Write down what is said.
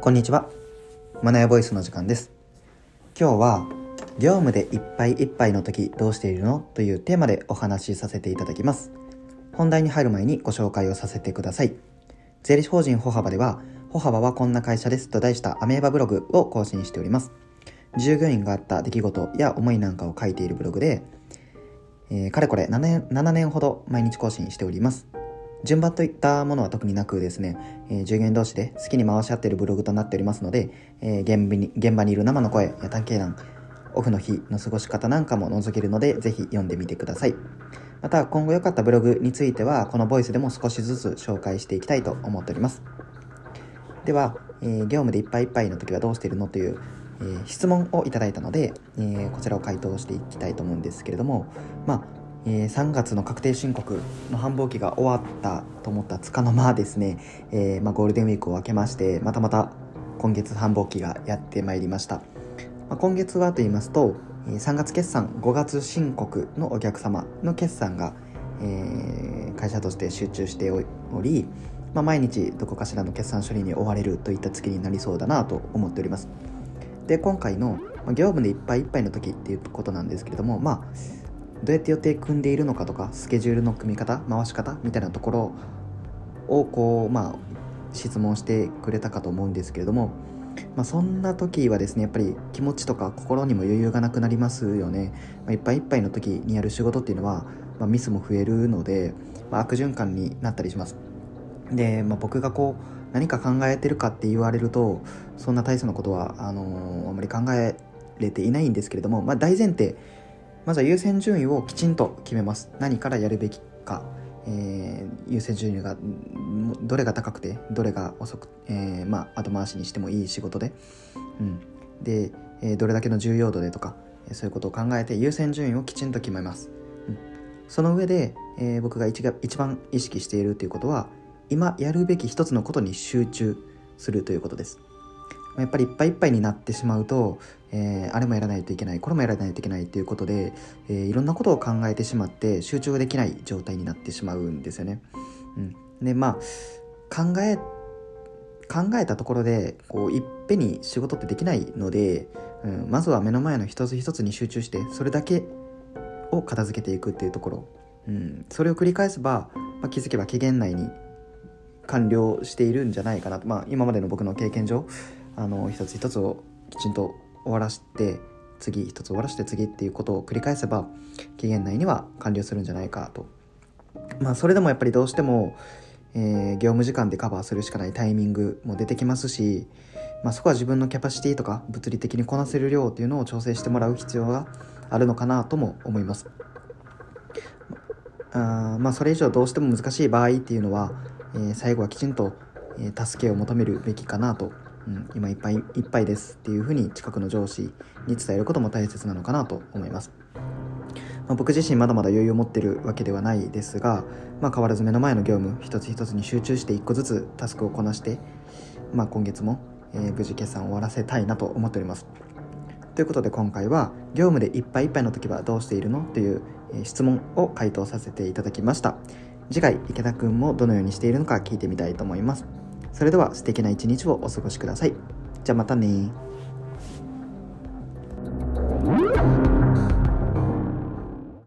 こんにちは。マナヤボイスの時間です。今日は、業務でいっぱいいっぱいの時どうしているの？というテーマでお話しさせていただきます。本題に入る前にご紹介をさせてください。税理士法人歩幅では、歩幅はこんな会社ですと題したアメーバブログを更新しております。従業員があった出来事や思いなんかを書いているブログで、えー、かれこれ7年 ,7 年ほど毎日更新しております。順番といったものは特になくですね、えー、従業員同士で好きに回し合っているブログとなっておりますので、えー、現場に現場にいる生の声や探検談、オフの日の過ごし方なんかも覗けるので、ぜひ読んでみてください。また、今後良かったブログについては、このボイスでも少しずつ紹介していきたいと思っております。では、えー、業務でいっぱいいっぱいの時はどうしているのという、えー、質問をいただいたので、えー、こちらを回答していきたいと思うんですけれども、まあ、えー、3月の確定申告の繁忙期が終わったと思ったつかの間ですね、えー、まあ、ゴールデンウィークを明けましてまたまた今月繁忙期がやってまいりました、まあ、今月はと言いますと3月決算5月申告のお客様の決算が、えー、会社として集中しており、まあ、毎日どこかしらの決算処理に追われるといった月になりそうだなと思っております。で今回の業務でいっぱいいっぱいの時っていうことなんですけれどもまあどうやって予定組んでいるのかとかスケジュールの組み方回し方みたいなところをこうまあ質問してくれたかと思うんですけれども、まあ、そんな時はですねやっぱり気持ちとか心にも余裕がなくなりますよね、まあ、いっぱいいっぱいの時にやる仕事っていうのは、まあ、ミスも増えるので、まあ、悪循環になったりします。で、まあ、僕がこう何か考えてるかって言われるとそんな大層なことはあのー、あまり考えれていないんですけれども、まあ、大前提まずは優先順位をきちんと決めます。何からやるべきか、えー、優先順位がどれが高くてどれが遅く、えー、まあ後回しにしてもいい仕事で、うん、で、えー、どれだけの重要度でとかそういうことを考えて優先順位をきちんと決めます、うん、その上で、え、僕が一が一番意識しているということは今やるべき一つのことに集中するということです。やっぱりいっぱいいっぱいになってしまうと、えー、あれもやらないといけないこれもやらないといけないということで、えー、いろんなことを考えてしまって集中できない状態になってしまうんですよね。うん、でまあ考え考えたところでこういっぺんに仕事ってできないので、うん、まずは目の前の一つ一つに集中してそれだけを片付けていくっていうところ、うん、それを繰り返せば、まあ、気づけば期限内に完了しているんじゃないかなと、まあ、今までの僕の経験上あの一つ一つをきちんと終わらして次一つ終わらして次っていうことを繰り返せば期限内には完了するんじゃないかと。まあそれでもやっぱりどうしても、えー、業務時間でカバーするしかないタイミングも出てきますし、まあ、そこは自分のキャパシティとか物理的にこなせる量っていうのを調整してもらう必要があるのかなとも思います。あまあそれ以上どうしても難しい場合っていうのは、えー、最後はきちんと、え、助けを求めるべきかなとうん、今いっぱいいっぱいですっていうふうに近くの上司に伝えることも大切なのかなと思います。まあ、僕自身まだまだ余裕を持ってるわけではないですが、まあ、変わらず目の前の業務一つ一つに集中して一個ずつタスクをこなして、まあ、今月も、えー、無事決算を終わらせたいなと思っております。ということで今回は業務でいっぱいいっぱいの時はどうしているのという、質問を回答させていただきました。次回池田くんもどのようにしているのか聞いてみたいと思います。それでは素敵な一日をお過ごしください。じゃあまたね